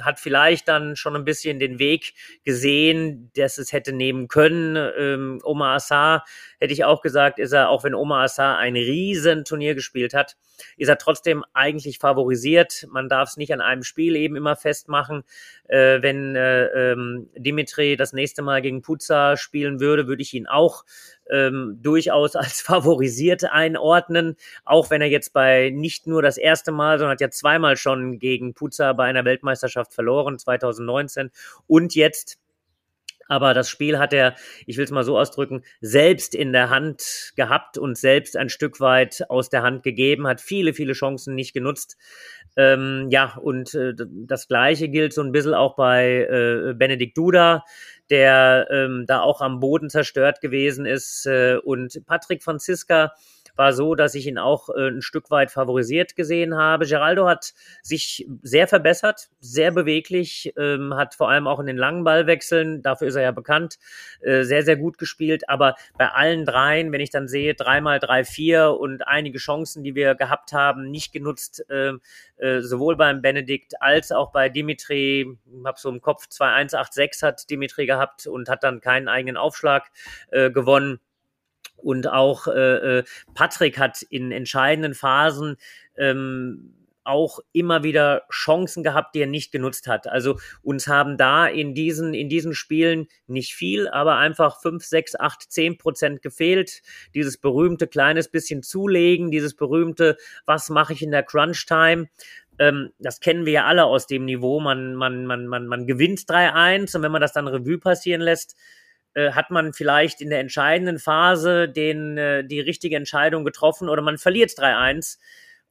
hat vielleicht dann schon ein bisschen den Weg gesehen, dass es hätte nehmen können. Ähm, Omar Assar hätte ich auch gesagt, ist er, auch wenn Omar Assar ein riesen Turnier gespielt hat, ist er trotzdem eigentlich favorisiert. Man darf es nicht an einem Spiel eben immer festmachen. Äh, wenn äh, ähm, Dimitri das nächste Mal gegen Puzza spielen würde, würde ich ihn auch ähm, durchaus als favorisiert einordnen, auch wenn er jetzt bei nicht nur das erste Mal, sondern hat ja zweimal schon gegen Puzza bei einer Weltmeisterschaft verloren, 2019 und jetzt aber das Spiel hat er, ich will es mal so ausdrücken, selbst in der Hand gehabt und selbst ein Stück weit aus der Hand gegeben, hat viele, viele Chancen nicht genutzt. Ähm, ja, und äh, das Gleiche gilt so ein bisschen auch bei äh, Benedikt Duda, der ähm, da auch am Boden zerstört gewesen ist. Äh, und Patrick Franziska, war so, dass ich ihn auch äh, ein Stück weit favorisiert gesehen habe. Geraldo hat sich sehr verbessert, sehr beweglich, ähm, hat vor allem auch in den langen Ballwechseln, dafür ist er ja bekannt, äh, sehr, sehr gut gespielt. Aber bei allen dreien, wenn ich dann sehe, dreimal drei, vier und einige Chancen, die wir gehabt haben, nicht genutzt, äh, äh, sowohl beim Benedikt als auch bei Dimitri, habe so im Kopf 2186 hat Dimitri gehabt und hat dann keinen eigenen Aufschlag äh, gewonnen. Und auch äh, äh, Patrick hat in entscheidenden Phasen ähm, auch immer wieder Chancen gehabt, die er nicht genutzt hat. Also uns haben da in diesen, in diesen Spielen nicht viel, aber einfach fünf, sechs, acht, zehn Prozent gefehlt. Dieses berühmte kleines bisschen zulegen, dieses berühmte, was mache ich in der Crunch-Time? Ähm, das kennen wir ja alle aus dem Niveau. Man, man, man, man, man gewinnt 3-1 und wenn man das dann Revue passieren lässt, äh, hat man vielleicht in der entscheidenden Phase den, äh, die richtige Entscheidung getroffen oder man verliert 3-1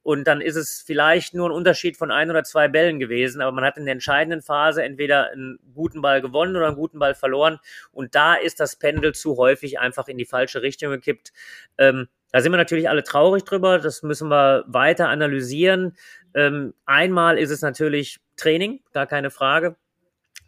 und dann ist es vielleicht nur ein Unterschied von ein oder zwei Bällen gewesen, aber man hat in der entscheidenden Phase entweder einen guten Ball gewonnen oder einen guten Ball verloren und da ist das Pendel zu häufig einfach in die falsche Richtung gekippt. Ähm, da sind wir natürlich alle traurig drüber, das müssen wir weiter analysieren. Ähm, einmal ist es natürlich Training, gar keine Frage.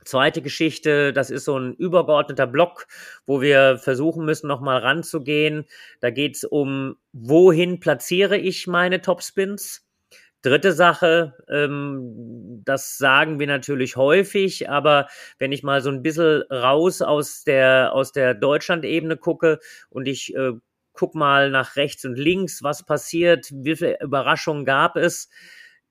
Zweite Geschichte, das ist so ein übergeordneter Block, wo wir versuchen müssen, nochmal ranzugehen. Da geht es um, wohin platziere ich meine Topspins? Dritte Sache, ähm, das sagen wir natürlich häufig, aber wenn ich mal so ein bisschen raus aus der, aus der Deutschland-Ebene gucke und ich äh, guck mal nach rechts und links, was passiert, wie viele Überraschungen gab es,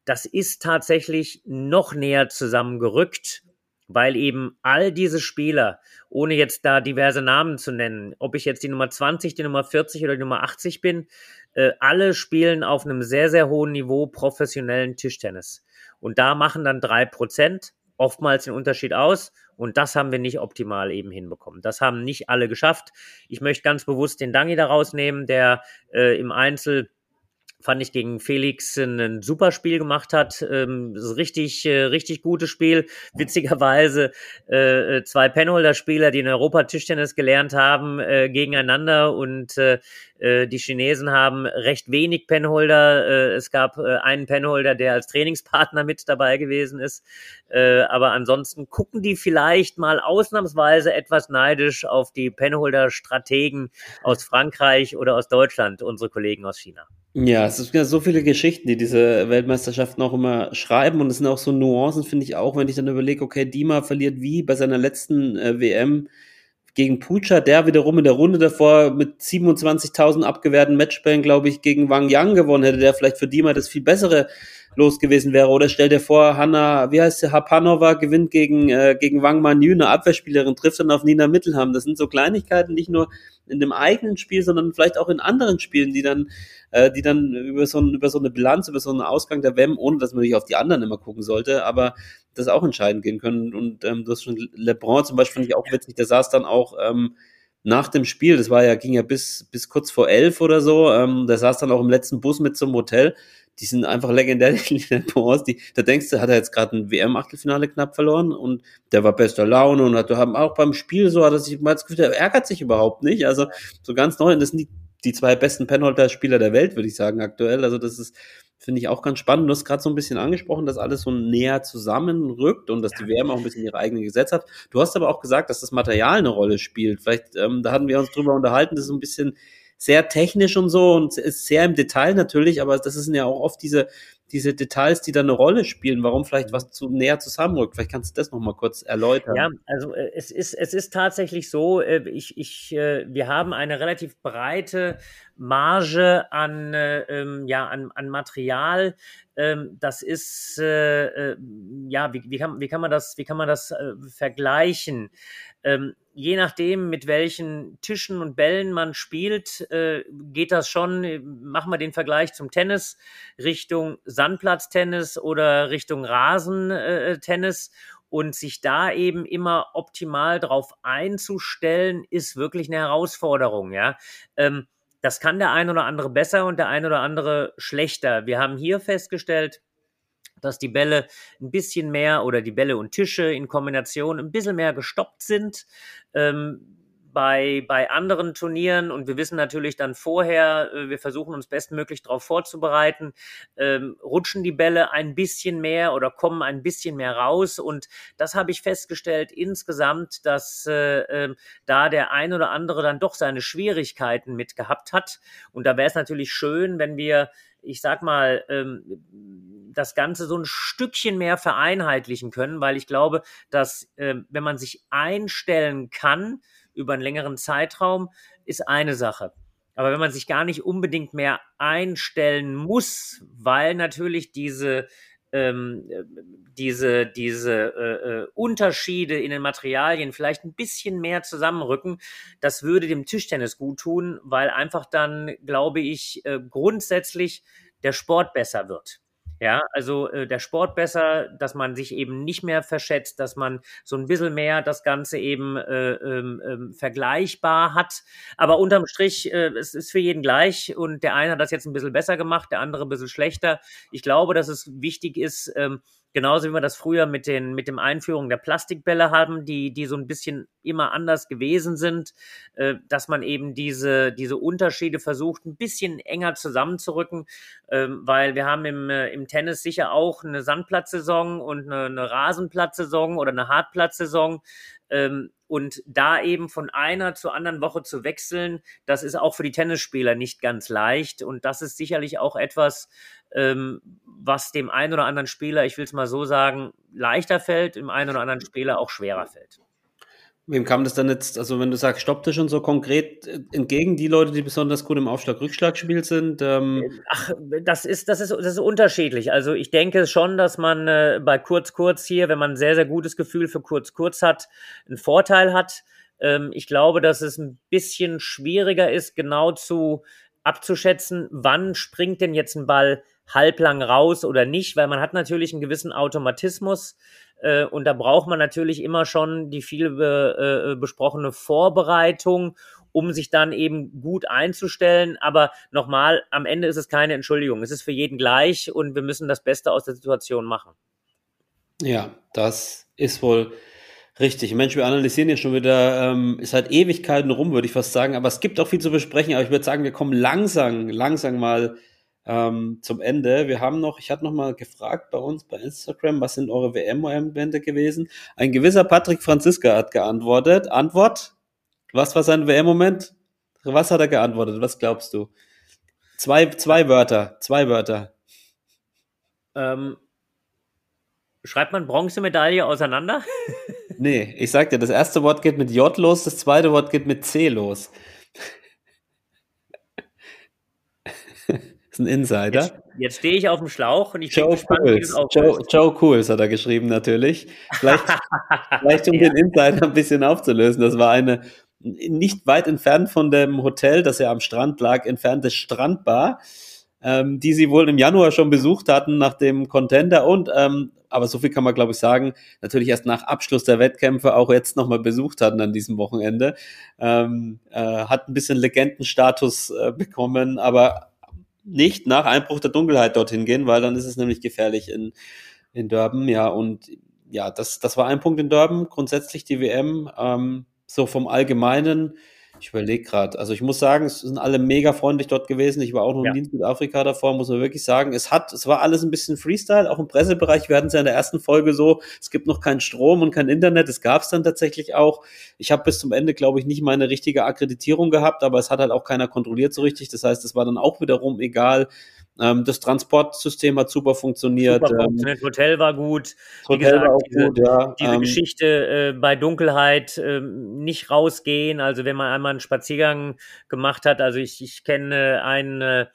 das ist tatsächlich noch näher zusammengerückt weil eben all diese Spieler, ohne jetzt da diverse Namen zu nennen, ob ich jetzt die Nummer 20, die Nummer 40 oder die Nummer 80 bin, äh, alle spielen auf einem sehr, sehr hohen Niveau professionellen Tischtennis. Und da machen dann drei Prozent oftmals den Unterschied aus. Und das haben wir nicht optimal eben hinbekommen. Das haben nicht alle geschafft. Ich möchte ganz bewusst den Dangi da rausnehmen, der äh, im Einzel fand ich gegen Felix ein super Spiel gemacht hat. Ähm, richtig, äh, richtig gutes Spiel. Witzigerweise äh, äh, zwei Penholder-Spieler, die in Europa Tischtennis gelernt haben, äh, gegeneinander und äh, äh, die Chinesen haben recht wenig Penholder. Äh, es gab äh, einen Penholder, der als Trainingspartner mit dabei gewesen ist. Äh, aber ansonsten gucken die vielleicht mal ausnahmsweise etwas neidisch auf die Penholder-Strategen aus Frankreich oder aus Deutschland, unsere Kollegen aus China. Ja, es sind ja so viele Geschichten, die diese Weltmeisterschaften auch immer schreiben und es sind auch so Nuancen, finde ich auch, wenn ich dann überlege, okay, Dima verliert wie bei seiner letzten äh, WM gegen Pucha, der wiederum in der Runde davor mit 27.000 abgewehrten Matchbällen, glaube ich, gegen Wang Yang gewonnen hätte, der vielleicht für Dima das viel bessere los gewesen wäre. Oder stell dir vor, Hanna, wie heißt sie, Hapanova gewinnt gegen, äh, gegen Wang Manyu, eine Abwehrspielerin, trifft dann auf Nina Mittelham. Das sind so Kleinigkeiten, nicht nur in dem eigenen Spiel, sondern vielleicht auch in anderen Spielen, die dann, äh, die dann über so, ein, über so eine Bilanz, über so einen Ausgang der WM, ohne dass man nicht auf die anderen immer gucken sollte, aber das auch entscheiden gehen können. Und ähm, du hast schon LeBron zum Beispiel, fand ich auch witzig, der saß dann auch ähm, nach dem Spiel, das war ja, ging ja bis, bis kurz vor elf oder so, ähm, der saß dann auch im letzten Bus mit zum Hotel. Die sind einfach legendär, die LeBrons. Die, da denkst du, hat er jetzt gerade ein WM-Achtelfinale knapp verloren und der war bester Laune und hat haben auch beim Spiel so, hat er sich mal das Gefühl, der ärgert sich überhaupt nicht. Also so ganz neu. Und das sind die, die zwei besten Penholder-Spieler der Welt, würde ich sagen, aktuell. Also das ist Finde ich auch ganz spannend. Du hast gerade so ein bisschen angesprochen, dass alles so näher zusammenrückt und dass die WM auch ein bisschen ihre eigenen Gesetze hat. Du hast aber auch gesagt, dass das Material eine Rolle spielt. Vielleicht, ähm, da hatten wir uns drüber unterhalten, das ist so ein bisschen sehr technisch und so und ist sehr im Detail natürlich, aber das sind ja auch oft diese, diese Details, die da eine Rolle spielen, warum vielleicht was zu näher zusammenrückt. Vielleicht kannst du das nochmal kurz erläutern. Ja, also äh, es ist, es ist tatsächlich so, äh, ich, ich, äh, wir haben eine relativ breite Marge an, ähm, ja, an, an Material. Ähm, das ist, ja, wie, wie, kann, wie kann man das, wie kann man das vergleichen? Ähm, je nachdem, mit welchen Tischen und Bällen man spielt, äh, geht das schon, äh, machen wir den Vergleich zum Tennis, Richtung Sandplatztennis oder Richtung Rasentennis. Und sich da eben immer optimal drauf einzustellen, ist wirklich eine Herausforderung, ja. Ähm, das kann der ein oder andere besser und der ein oder andere schlechter. Wir haben hier festgestellt, dass die Bälle ein bisschen mehr oder die Bälle und Tische in Kombination ein bisschen mehr gestoppt sind. Ähm, bei, bei anderen Turnieren und wir wissen natürlich dann vorher, äh, wir versuchen uns bestmöglich darauf vorzubereiten, ähm, rutschen die Bälle ein bisschen mehr oder kommen ein bisschen mehr raus. Und das habe ich festgestellt insgesamt, dass äh, äh, da der ein oder andere dann doch seine Schwierigkeiten mit gehabt hat. Und da wäre es natürlich schön, wenn wir ich sag mal, ähm, das Ganze so ein Stückchen mehr vereinheitlichen können, weil ich glaube, dass äh, wenn man sich einstellen kann über einen längeren Zeitraum, ist eine Sache. Aber wenn man sich gar nicht unbedingt mehr einstellen muss, weil natürlich diese ähm, diese, diese äh, äh, Unterschiede in den Materialien vielleicht ein bisschen mehr zusammenrücken. Das würde dem Tischtennis gut tun, weil einfach dann, glaube ich, äh, grundsätzlich der Sport besser wird. Ja, also äh, der Sport besser, dass man sich eben nicht mehr verschätzt, dass man so ein bisschen mehr das Ganze eben äh, ähm, ähm, vergleichbar hat. Aber unterm Strich, äh, es ist für jeden gleich und der eine hat das jetzt ein bisschen besser gemacht, der andere ein bisschen schlechter. Ich glaube, dass es wichtig ist, ähm, Genauso wie wir das früher mit den, mit dem Einführung der Plastikbälle haben, die, die so ein bisschen immer anders gewesen sind, äh, dass man eben diese, diese Unterschiede versucht, ein bisschen enger zusammenzurücken, ähm, weil wir haben im, äh, im Tennis sicher auch eine Sandplatzsaison und eine, eine Rasenplatzsaison oder eine Hartplatzsaison. Ähm, und da eben von einer zur anderen Woche zu wechseln, das ist auch für die Tennisspieler nicht ganz leicht. Und das ist sicherlich auch etwas, ähm, was dem einen oder anderen Spieler, ich will es mal so sagen, leichter fällt, dem einen oder anderen Spieler auch schwerer fällt. Wem kam das dann jetzt, also wenn du sagst Stopptisch und so konkret äh, entgegen, die Leute, die besonders gut im Aufschlag-Rückschlagspiel sind? Ähm Ach, das ist, das, ist, das ist unterschiedlich. Also ich denke schon, dass man äh, bei Kurz-Kurz hier, wenn man ein sehr, sehr gutes Gefühl für Kurz-Kurz hat, einen Vorteil hat. Ähm, ich glaube, dass es ein bisschen schwieriger ist, genau zu abzuschätzen, wann springt denn jetzt ein Ball halblang raus oder nicht, weil man hat natürlich einen gewissen Automatismus äh, und da braucht man natürlich immer schon die viel be, äh, besprochene Vorbereitung, um sich dann eben gut einzustellen. Aber nochmal, am Ende ist es keine Entschuldigung. Es ist für jeden gleich und wir müssen das Beste aus der Situation machen. Ja, das ist wohl richtig. Mensch, wir analysieren jetzt schon wieder, ähm, ist halt Ewigkeiten rum, würde ich fast sagen. Aber es gibt auch viel zu besprechen. Aber ich würde sagen, wir kommen langsam, langsam mal ähm, zum Ende. Wir haben noch, ich hatte noch mal gefragt bei uns bei Instagram, was sind eure WM-Momente gewesen? Ein gewisser Patrick Franziska hat geantwortet. Antwort? Was war sein WM-Moment? Was hat er geantwortet? Was glaubst du? Zwei, zwei Wörter, zwei Wörter. Ähm, schreibt man Bronzemedaille auseinander? nee, ich sag dir, das erste Wort geht mit J los, das zweite Wort geht mit C los. Ist ein Insider. Jetzt, jetzt stehe ich auf dem Schlauch und ich Joe bin gespannt, Cools. Joe, Joe Cools hat er geschrieben natürlich. Vielleicht, vielleicht um Ja. den Insider ein bisschen aufzulösen. Das war eine nicht weit entfernt von dem Hotel, das ja am Strand lag, entfernte Strandbar, ähm, die sie wohl im Januar schon besucht hatten nach dem Contender und ähm, aber so viel kann man glaube ich sagen, natürlich erst nach Abschluss der Wettkämpfe auch jetzt nochmal besucht hatten an diesem Wochenende. Ähm, äh, hat ein bisschen Legendenstatus äh, bekommen, aber nicht nach Einbruch der Dunkelheit dorthin gehen, weil dann ist es nämlich gefährlich in, in Durban. Ja, und ja, das, das war ein Punkt in Durban. Grundsätzlich die WM, ähm, so vom Allgemeinen. Ich überlege gerade, also ich muss sagen, es sind alle mega freundlich dort gewesen. Ich war auch noch Ja. nie in Südafrika davor, muss man wirklich sagen. Es hat, es war alles ein bisschen Freestyle, auch im Pressebereich. Wir hatten es ja in der ersten Folge so, es gibt noch keinen Strom und kein Internet. Es gab es dann tatsächlich auch. Ich habe bis zum Ende, glaube ich, nicht meine richtige Akkreditierung gehabt, aber es hat halt auch keiner kontrolliert so richtig. Das heißt, es war dann auch wiederum egal. Ähm, das Transportsystem hat super funktioniert. Super ähm, funktioniert. Hotel war gut. Hotel gesagt, war auch diese- gut, ja. Diese ähm, Geschichte äh, bei Dunkelheit ähm, nicht rausgehen. Also wenn man einmal einen Spaziergang gemacht hat, also ich, ich kenne einen, äh,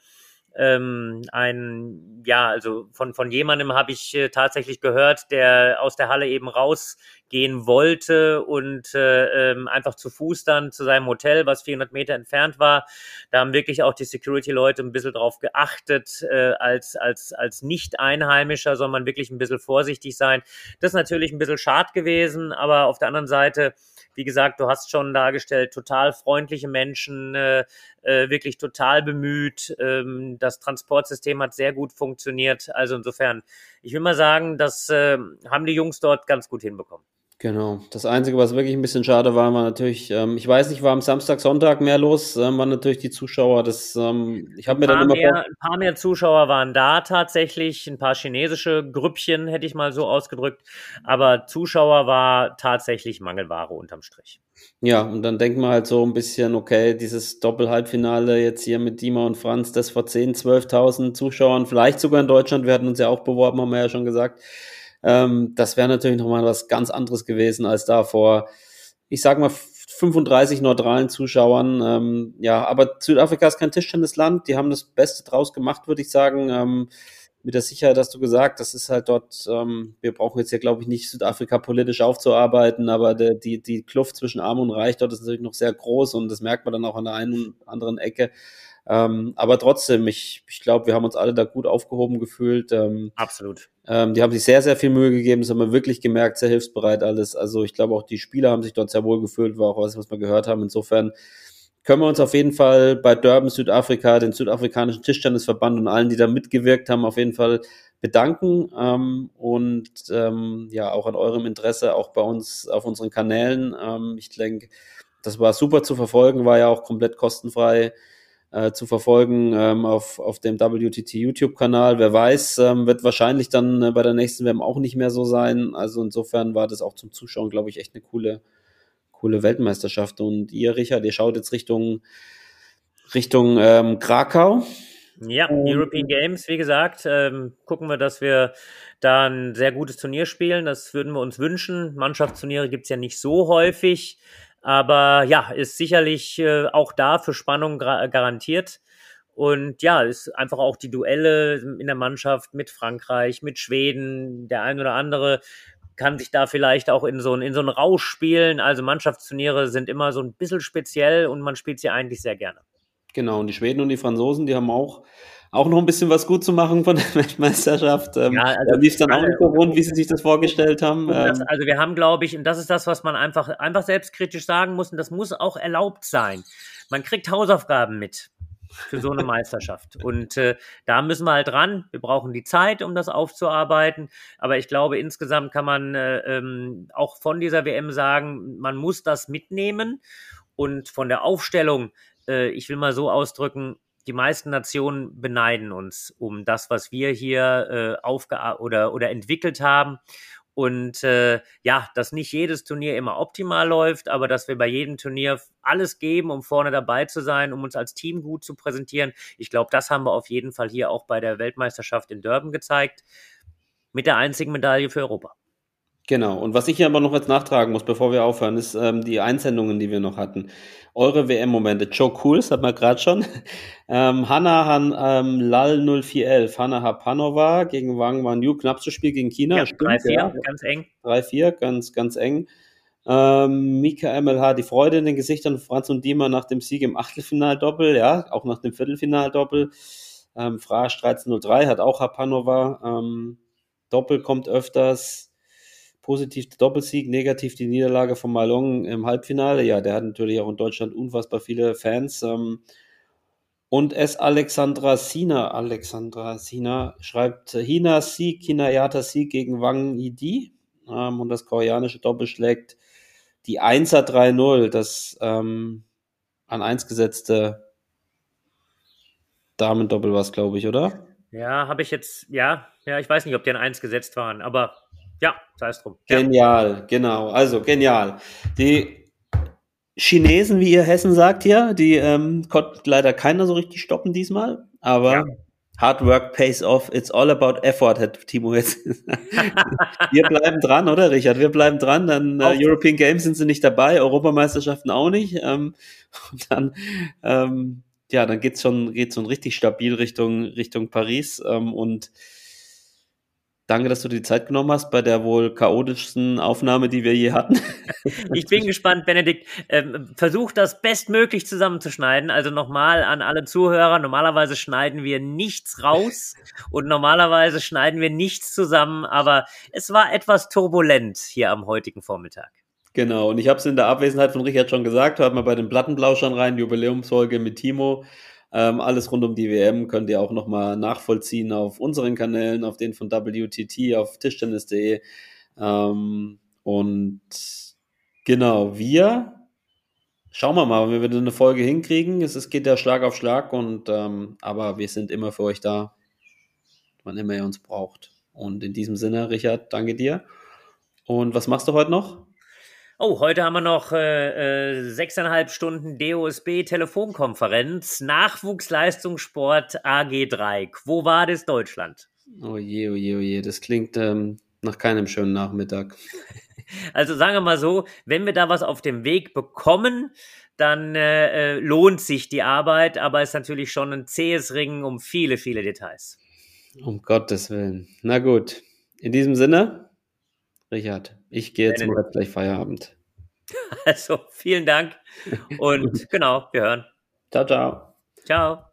ähm, einen, ja, also von, von jemandem habe ich äh, tatsächlich gehört, der aus der Halle eben rausgehen wollte und äh, ähm, einfach zu Fuß dann zu seinem Hotel, was 400 Meter entfernt war. Da haben wirklich auch die Security-Leute ein bisschen drauf geachtet, äh, als, als, als Nicht-Einheimischer soll man wirklich ein bisschen vorsichtig sein. Das ist natürlich ein bisschen schad gewesen, aber auf der anderen Seite, wie gesagt, du hast schon dargestellt, total freundliche Menschen, äh, äh, wirklich total bemüht. Ähm, das Transportsystem hat sehr gut funktioniert. Also insofern, ich will mal sagen, das äh, haben die Jungs dort ganz gut hinbekommen. Genau. Das Einzige, was wirklich ein bisschen schade war, war natürlich, ähm, ich weiß nicht, war am Samstag, Sonntag mehr los, ähm, waren natürlich die Zuschauer. Das, ähm, ich habe mir dann immer mehr, ein paar mehr Zuschauer waren da tatsächlich, ein paar chinesische Grüppchen, hätte ich mal so ausgedrückt. Aber Zuschauer war tatsächlich Mangelware unterm Strich. ja, und dann denkt man halt so ein bisschen, okay, dieses Doppel-Halbfinale jetzt hier mit Dima und Franz, das vor 10, 12.000 Zuschauern, vielleicht sogar in Deutschland, wir hatten uns ja auch beworben, haben wir ja schon gesagt. Ähm, das wäre natürlich nochmal was ganz anderes gewesen als da vor, ich sag mal, 35 neutralen Zuschauern. Ähm, ja, aber Südafrika ist kein Tischtennisland. Die haben das Beste draus gemacht, würde ich sagen. Ähm, mit der Sicherheit hast du gesagt, das ist halt dort, ähm, wir brauchen jetzt hier, glaube ich, nicht Südafrika politisch aufzuarbeiten, aber der, die, die Kluft zwischen Arm und Reich dort ist natürlich noch sehr groß und das merkt man dann auch an der einen und anderen Ecke. Ähm, aber trotzdem, ich, ich glaube, wir haben uns alle da gut aufgehoben gefühlt. Ähm, Absolut. Ähm, die haben sich sehr, sehr viel Mühe gegeben, das haben wir wirklich gemerkt, sehr hilfsbereit alles. Also ich glaube auch die Spieler haben sich dort sehr wohl gefühlt, war auch was, was wir gehört haben. Insofern können wir uns auf jeden Fall bei Durban, Südafrika, den südafrikanischen Tischtennisverband und allen, die da mitgewirkt haben, auf jeden Fall bedanken ähm, und ähm, ja auch an eurem Interesse, auch bei uns auf unseren Kanälen. Ähm, ich denke, das war super zu verfolgen, war ja auch komplett kostenfrei äh, zu verfolgen ähm, auf, auf dem WTT YouTube-Kanal. Wer weiß, ähm, wird wahrscheinlich dann äh, bei der nächsten WM auch nicht mehr so sein. Also insofern war das auch zum Zuschauen, glaube ich, echt eine coole, coole Weltmeisterschaft. Und ihr, Richard, ihr schaut jetzt Richtung, Richtung ähm, Krakau. Ja, European Games, wie gesagt, ähm, gucken wir, dass wir da ein sehr gutes Turnier spielen. Das würden wir uns wünschen. Mannschaftsturniere gibt es ja nicht so häufig, aber ja, ist sicherlich äh, auch da für Spannung garantiert. Und ja, ist einfach auch die Duelle in der Mannschaft mit Frankreich, mit Schweden, der ein oder andere kann sich da vielleicht auch in so, in so einen Rausch spielen. Also Mannschaftsturniere sind immer so ein bisschen speziell und man spielt sie eigentlich sehr gerne. Genau, und die Schweden und die Franzosen, die haben auch, auch noch ein bisschen was gut zu machen von der Weltmeisterschaft. Ähm, ja, also da lief dann auch nicht so rund, wie sie sich das vorgestellt haben. Das, ähm, also wir haben, glaube ich, und das ist das, was man einfach, einfach selbstkritisch sagen muss, und das muss auch erlaubt sein. Man kriegt Hausaufgaben mit für so eine Meisterschaft. Und äh, da müssen wir halt ran. Wir brauchen die Zeit, um das aufzuarbeiten. Aber ich glaube, insgesamt kann man äh, ähm, auch von dieser WM sagen, man muss das mitnehmen. Und von der Aufstellung äh, ich will mal so ausdrücken, die meisten Nationen beneiden uns um das, was wir hier äh, aufge oder, oder entwickelt haben. Und äh, ja, dass nicht jedes Turnier immer optimal läuft, aber dass wir bei jedem Turnier alles geben, um vorne dabei zu sein, um uns als Team gut zu präsentieren. Ich glaube, das haben wir auf jeden Fall hier auch bei der Weltmeisterschaft in Durban gezeigt. Mit der einzigen Medaille für Europa. Genau. Und was ich hier aber noch jetzt nachtragen muss, bevor wir aufhören, ist ähm, die Einsendungen, die wir noch hatten. Eure WM-Momente. Joe Cools hat man gerade schon. Ähm, Hanna Han ähm, Lal 0411. Hanna Hapanova gegen Wang Wanyu. Knappstes Spiel gegen China. Ja, 3-4, ja. ganz eng. 3-4, ganz, ganz eng. Ähm, Mika MLH, die Freude in den Gesichtern von Franz und Diemer nach dem Sieg im Achtelfinaldoppel, ja, auch nach dem Viertelfinaldoppel. Ähm, Frasch 1303 hat auch Hapanova. Ähm, Doppel kommt öfters positiv der Doppelsieg, negativ die Niederlage von Malong im Halbfinale. Ja, der hat natürlich auch in Deutschland unfassbar viele Fans. Ähm, und es Alexandra Sina, Alexandra Sina schreibt Hina Sieg, Hinayata Sieg gegen Wang Yidi. Ähm, und das koreanische Doppel schlägt die 1er 3-0, das ähm, an 1 gesetzte Damendoppel war es, glaube ich, oder? Ja, habe ich jetzt, ja, ja, ich weiß nicht, ob die an 1 gesetzt waren, aber ja, sei es drum. Genial, genau. Also genial. Die Chinesen, wie ihr Hessen sagt hier, die ähm, konnte leider keiner so richtig stoppen diesmal, aber ja. Hard work pays off. It's all about effort, hat Timo jetzt Wir bleiben dran, oder Richard? Wir bleiben dran. Dann äh, European Games sind sie nicht dabei, Europameisterschaften auch nicht. Ähm, und dann, ähm, ja, dann geht's schon, geht's schon richtig stabil Richtung, Richtung Paris. Ähm, und Danke, dass du die Zeit genommen hast bei der wohl chaotischsten Aufnahme, die wir je hatten. Ich bin gespannt, Benedikt. Ähm, versuch das bestmöglich zusammenzuschneiden. Also nochmal an alle Zuhörer. Normalerweise schneiden wir nichts raus und normalerweise schneiden wir nichts zusammen. Aber es war etwas turbulent hier am heutigen Vormittag. Genau. Und ich habe es in der Abwesenheit von Richard schon gesagt. Hört mal bei den Plattenblauschern rein, Jubiläumsfolge mit Timo. Ähm, alles rund um die WM könnt ihr auch nochmal nachvollziehen auf unseren Kanälen, auf den von WTT, auf tischtennis.de. Ähm, und genau, wir schauen wir mal, wenn wir eine Folge hinkriegen. Es, es geht ja Schlag auf Schlag und ähm, aber wir sind immer für euch da, wann immer ihr uns braucht. Und in diesem Sinne, Richard, danke dir. Und was machst du heute noch? Oh, heute haben wir noch äh, äh, sechseinhalb Stunden DOSB Telefonkonferenz. Nachwuchsleistungssport AG3. Quo Vadis Deutschland. Oh je, oh je, oh je. Das klingt ähm, nach keinem schönen Nachmittag. Also sagen wir mal so, wenn wir da was auf dem Weg bekommen, dann äh, äh, lohnt sich die Arbeit, aber es ist natürlich schon ein zähes Ringen um viele, viele Details. Um Gottes Willen. Na gut. In diesem Sinne, Richard, ich gehe jetzt mal gleich Feierabend. Also, vielen Dank und genau, wir hören. Ciao, ciao. Ciao.